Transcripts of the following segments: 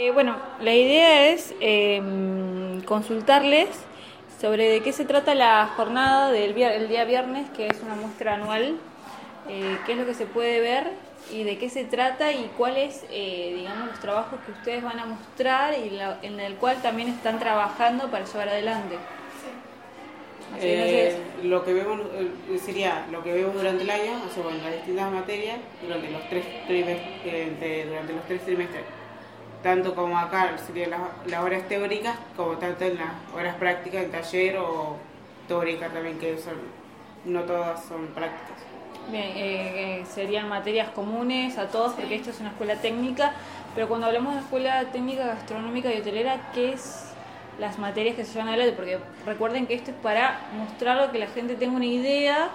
Eh, bueno, la idea es em, consultarles sobre de qué se trata la jornada del el día viernes, que es una muestra anual, eh, qué es lo que se puede ver y de qué se trata y cuáles, eh, digamos, los trabajos que ustedes van a mostrar y en el cual también están trabajando para llevar adelante. Eh, lo que vemos sería lo que vemos durante el año, o sea, en las distintas materias durante los tres trimestres, durante los tres trimestres tanto como acá serían las, horas teóricas, como tanto en las horas prácticas, en taller o teórica también, que son, no todas son prácticas. Bien, eh, eh, serían materias comunes a todos, porque esto es una escuela técnica, pero cuando hablamos de escuela técnica gastronómica y hotelera, ¿qué es las materias que se llevan adelante? Porque recuerden que esto es para mostrar que la gente tenga una idea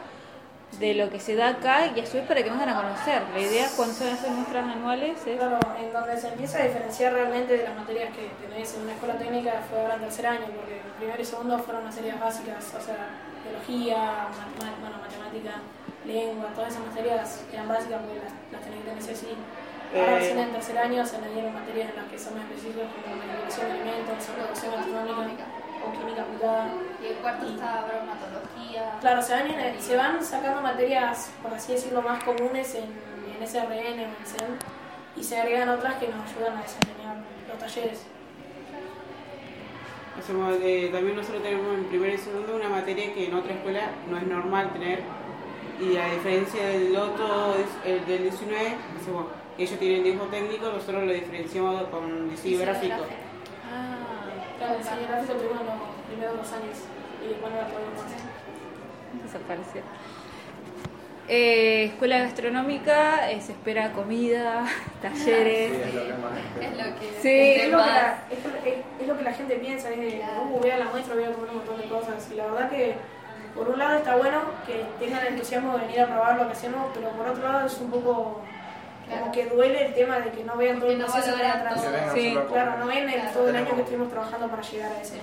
de lo que se da acá y a su vez para que vengan a conocer. La idea cuando son esas muestras anuales es... Claro, en donde se empieza a diferenciar realmente de las materias que tenéis en una escuela técnica fue ahora en tercer año, porque el primero y segundo fueron materias básicas, o sea, biología, bueno, matemática, lengua, todas esas materias eran básicas porque las, las tenéis que tener sí. Ahora recién en tercer año se añadieron materias en las que son más específicas como manipulación de alimentos, producción gastronómica o química aplicada. Y el cuarto está bromatología. Claro, se van, se van sacando materias, por así decirlo, más comunes en, en SRN o en CEN y se agregan otras que nos ayudan a desempeñar los talleres. Eh, también nosotros tenemos en primer y segundo una materia que en otra escuela no es normal tener y a diferencia del otro, el del 19, ellos tienen dibujo técnico, nosotros lo diferenciamos con diseño gráfico. El diseño gráfico tuvo los primeros dos años y después no la podemos hacer. Desapareció. Eh, escuela gastronómica, eh, se espera comida, talleres. Sí, es lo que más es lo que, sí. es, lo que la, es, lo que la gente piensa, es de, uh, voy a la muestra, voy a comer un montón de cosas. Y la verdad que, por un lado está bueno que tengan el entusiasmo de venir a probar lo que hacemos, pero por otro lado es un poco como que duele el tema de que no vean todo el proceso de atrás. Sí, claro, no ven el, todo el año que estuvimos trabajando para llegar a ese.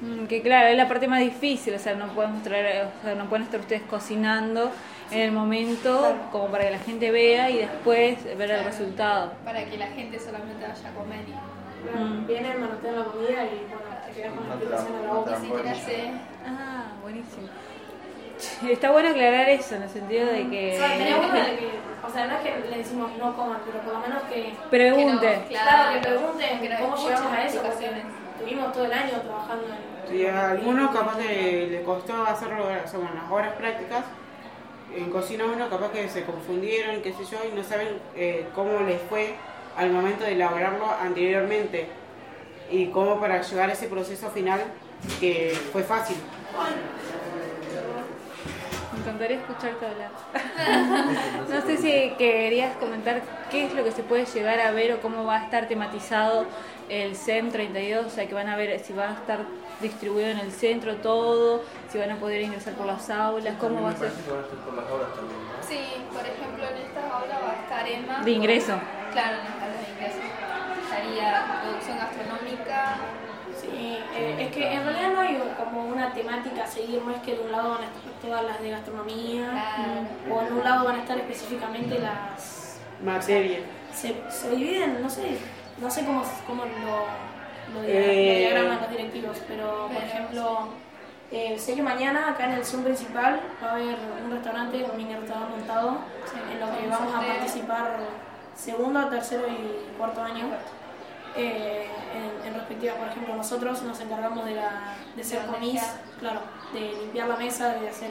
Mm, que claro, es la parte más difícil, o sea, no podemos traer, o sea, no pueden estar ustedes cocinando en el momento como para que la gente vea y después ver el resultado. Para que la gente solamente vaya a comer y... Mm. Vienen, manotean la comida y bueno, te quedas con la explicación a la boca. Ah, buenísimo. Está bueno aclarar eso, en el sentido de que... O sea, que, o sea, no es que le decimos no coman, pero por lo menos que... Pregunten. claro, que pregunten cómo llegamos a eso, porque estuvimos todo el año trabajando en... Sí, a algunos capaz que le costó hacerlo, o sea, las horas prácticas, en cocina uno capaz que se confundieron, qué sé yo, y no saben eh, cómo les fue al momento de elaborarlo anteriormente. Y cómo para llegar a ese proceso final que fue fácil encantaría escucharte hablar. no sé si querías comentar qué es lo que se puede llegar a ver o cómo va a estar tematizado el CEM 32, o sea, que van a ver si va a estar distribuido en el centro todo, si van a poder ingresar por las aulas, cómo va a ser. Sí, por ejemplo, en esta aula va a estar Emma. De ingreso. claro, en las aulas de ingreso. Estaría producción gastronómica, Sí, eh, es que en realidad no hay como una temática a seguir, no es que de un lado van a estar todas las de gastronomía o en un lado van a estar específicamente las materias. Se, se, dividen, no sé, no sé cómo, cómo lo, lo, eh, diagraman los directivos, pero por ejemplo, eh, sé que mañana acá en el Zoom principal va a haber un restaurante, un mini restaurante montado, en lo que vamos a participar segundo, tercero y cuarto año. Eh, en, respectiva, por ejemplo, nosotros nos encargamos de, la, de ser comis, claro, de limpiar la mesa, de hacer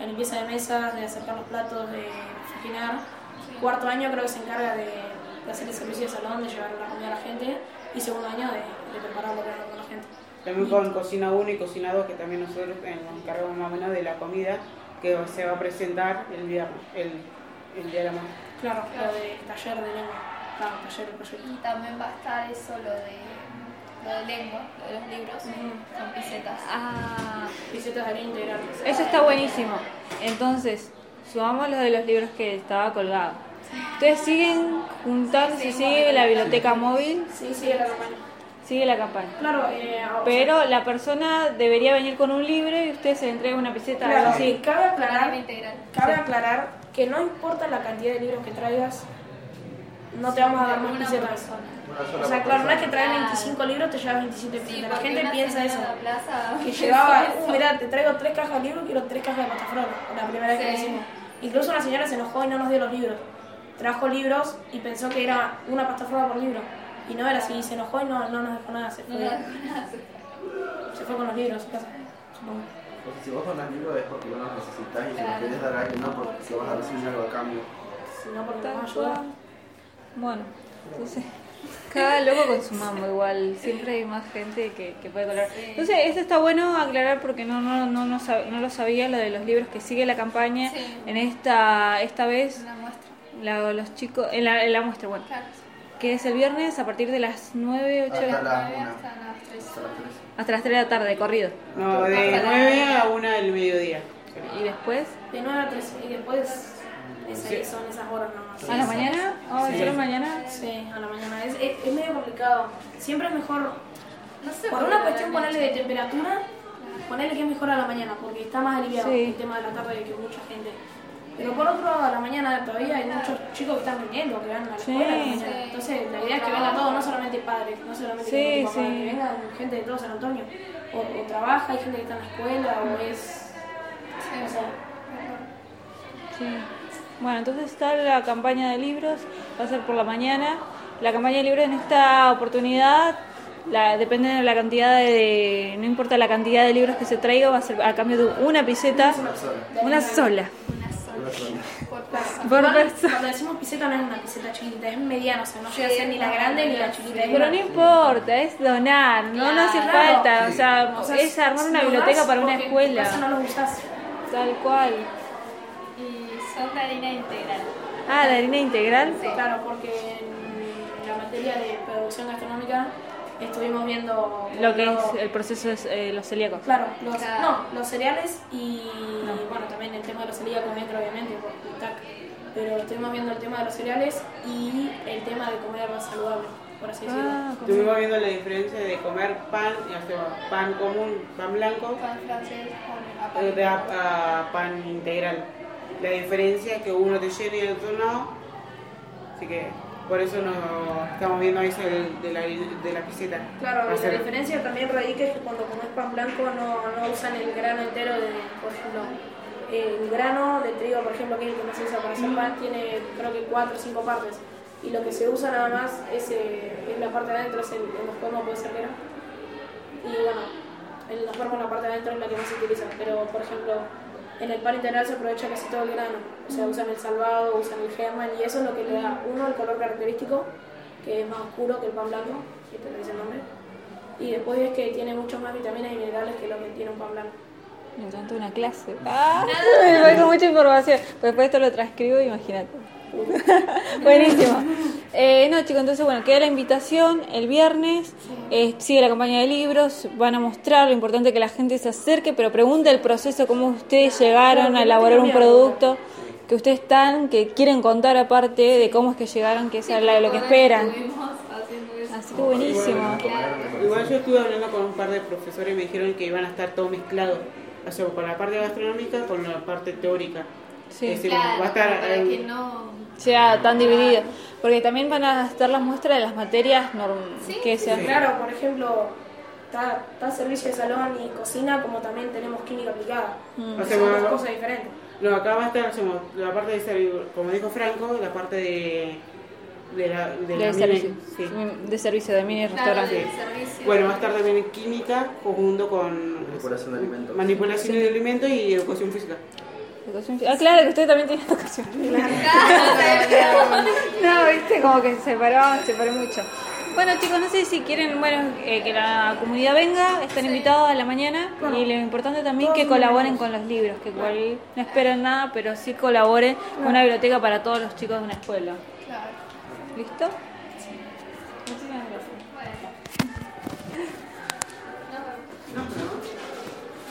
la limpieza de mesas, de acercar los platos, de cocinar. Cuarto año creo que se encarga de, hacer el servicio de salón, de llevar la comida a la gente, y segundo año de, de prepararlo con la gente. También con cocina 1 y cocina 2, que también nosotros nos encargamos más o menos de la comida que se va a presentar el día, el, el día de la mañana. Claro, lo de taller de lengua. Y también va a estar eso, lo de, lo de lengua, lo de los libros, son pisetas. Ah, pisetas de integral. Eso está buenísimo. Entonces, sumamos lo de los libros que estaba colgado. Ustedes siguen juntando, si sigue la biblioteca móvil. Sí, sigue la campaña. Sigue la campaña. Claro, eh, pero la persona debería venir con un libro y usted se entrega una piseta. Claro, sí, cabe aclarar, cabe aclarar que no importa la cantidad de libros que traigas, no te vamos a dar más pisetas. O sea, claro, no que traer Claro. 25 libros, te llevas 27 Sí, pisetas. la porque gente una piensa eso. la plaza Que llevaba, eso. uh, mirá, te traigo tres cajas de libros, quiero tres cajas de pastafrola. La primera vez que lo Sí. hicimos. Incluso una señora se enojó y no nos dio los libros. Trajo libros y pensó que era una pastafrola por libro. Y no era así, se enojó y no, no nos dejó nada. Se No, fue, no, no, se fue con los libros a casa, supongo. Porque si vos donas libros es porque vos los necesitas y si los querés dar a alguien no porque vas a recibir algo a cambio. Si no, porque Tal nos va a ayudar. cual. Bueno, entonces, cada loco con su mambo igual, siempre hay más gente que, que puede colar. Entonces, esto está bueno aclarar porque no, no, no, no, sab- no lo sabía, lo de los libros que sigue la campaña. Sí. En esta esta vez, Una muestra. la- los chicos, en la, en la muestra, bueno, Claro. que es el viernes a partir de las 9, 8 Hasta de la- las Nueve una. hasta las tres. Hasta las tres. hasta las 3 de la tarde, corrido. No, de 9 a 1 del mediodía. Y después, De 9 a 3 y después ese- son esas horas nomás. a la mañana, oh, Sí. solo mañana. Sí, a la mañana. Es, es, es medio complicado. Siempre es mejor, No sé por una cuestión ponerle de temperatura, ponerle que es mejor a la mañana, porque está más aliviado Sí. el tema de la tarde que mucha gente. Pero por otro, a la mañana todavía hay muchos chicos que están viniendo, que van a la Sí. escuela. a la mañana. Sí. Entonces, la idea es que venga todo, no solamente padres, no solamente Sí, venga papá, sí. que vengan gente de todo San Antonio. O, o trabaja, hay gente que está en la escuela, o es. Sí. O sea, Sí. Bueno, entonces está la campaña de libros, va a ser por la mañana. La campaña de libros en esta oportunidad la, depende de la cantidad de, no importa la cantidad de libros que se traiga, va a ser a cambio de una piseta, Una sola. una sola, Una sola. Por persona. por persona. Cuando decimos piseta no es una piseta chiquitita, es mediana, o sea, no llega a ser ni la grande ni la chiquita. Pero no importa, es donar, no, no hace Claro. falta, o sea, O sea, es armar una biblioteca para una escuela, no los usás. tal cual. Son de harina integral. Ah, la harina integral. Claro, porque en la materia de producción gastronómica estuvimos viendo Lo que lo- es el proceso de los celíacos. Claro, los, Claro. no, los cereales y No. bueno, también el tema de los celíacos entra obviamente por TAC. Pero estuvimos viendo el tema de los cereales y el tema de comer más saludable, por así decirlo. Ah, Estuvimos viendo la diferencia de comer pan, ya sea pan común, pan blanco, Pan francés con eh, de aparicio. a, a pan integral. La diferencia es que uno te llena y el otro no. Así que por eso nos estamos viendo eso de la, de la piseta. Claro, la diferencia también radica es que cuando comes pan blanco no, no usan el grano entero de, por ejemplo, el grano de trigo, por ejemplo, que es el que más se usa para hacer pan, tiene creo que cuatro o cinco partes. Y lo que se usa nada más es, eh, es la parte de adentro, es el, el esperma puede ser que. Y bueno, el esperma, la parte de adentro es la que más se utiliza. Pero, por ejemplo, en el pan integral se aprovecha casi todo el grano. O sea, usan el salvado, usan el germen y eso es lo que le da, uno, el color característico, que es más oscuro que el pan blanco, que te dice el nombre. Y después es que tiene muchas más vitaminas y minerales que lo que tiene un pan blanco. Me encanta una clase. Ah, me voy con mucha información. Después esto lo transcribo, imagínate. Buenísimo. Eh, no, chicos, entonces, bueno, queda la invitación el viernes. eh, sigue la campaña de libros. Van a mostrar lo importante que la gente se acerque, pero pregunte el proceso, cómo ustedes llegaron Claro, a elaborar un producto. Que ustedes están, que quieren contar aparte de cómo es que llegaron, que es lo que esperan. Así que buenísimo. Igual yo estuve hablando con un par de profesores y me dijeron que iban a estar todo mezclado. O sea, con la parte gastronómica con la parte teórica. Sí. Es decir, Claro, va a estar para eh, que no... sea tan dividido. Porque también van a estar las muestras de las materias norm- Sí, que sí, sean. Claro, por ejemplo, está, está servicio de salón y cocina, como también tenemos química aplicada. Mm. O sea, Son dos cosas diferentes. No, acá va a estar hacemos, la parte de servicio, como dijo Franco, la parte de, de la, de De la servicio. mini- sí. De servicio, de mini Claro, restaurante. Bueno, va a estar también en química junto con Manipulación de alimentos. manipulación de alimentos y educación física. Educación Ah, claro, que usted también tiene educación. No, viste, como que se separó, se separó mucho. Bueno, chicos, no sé si quieren, bueno, eh, que la comunidad venga, están invitados a la mañana y lo importante también que colaboren con los libros, que igual no esperen nada, pero sí colaboren con una biblioteca para todos los chicos de una escuela. Claro. ¿Listo?